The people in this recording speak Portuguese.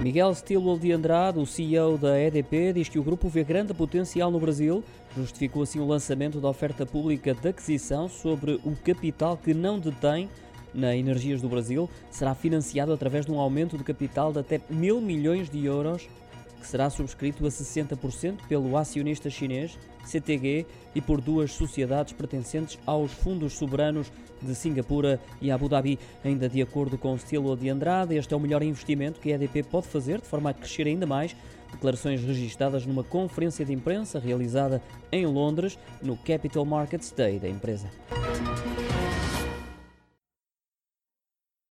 Miguel Stilwell de Andrade, o CEO da EDP, diz que o grupo vê grande potencial no Brasil. Justificou assim o lançamento da oferta pública de aquisição sobre o capital que não detém na Energias do Brasil. Será financiado através de um aumento de capital de até mil milhões de euros será subscrito a 60% pelo acionista chinês CTG e por duas sociedades pertencentes aos fundos soberanos de Singapura e Abu Dhabi. Ainda de acordo com o estilo de Andrade, este é o melhor investimento que a EDP pode fazer de forma a crescer ainda mais. Declarações registadas numa conferência de imprensa realizada em Londres, no Capital Markets Day da empresa.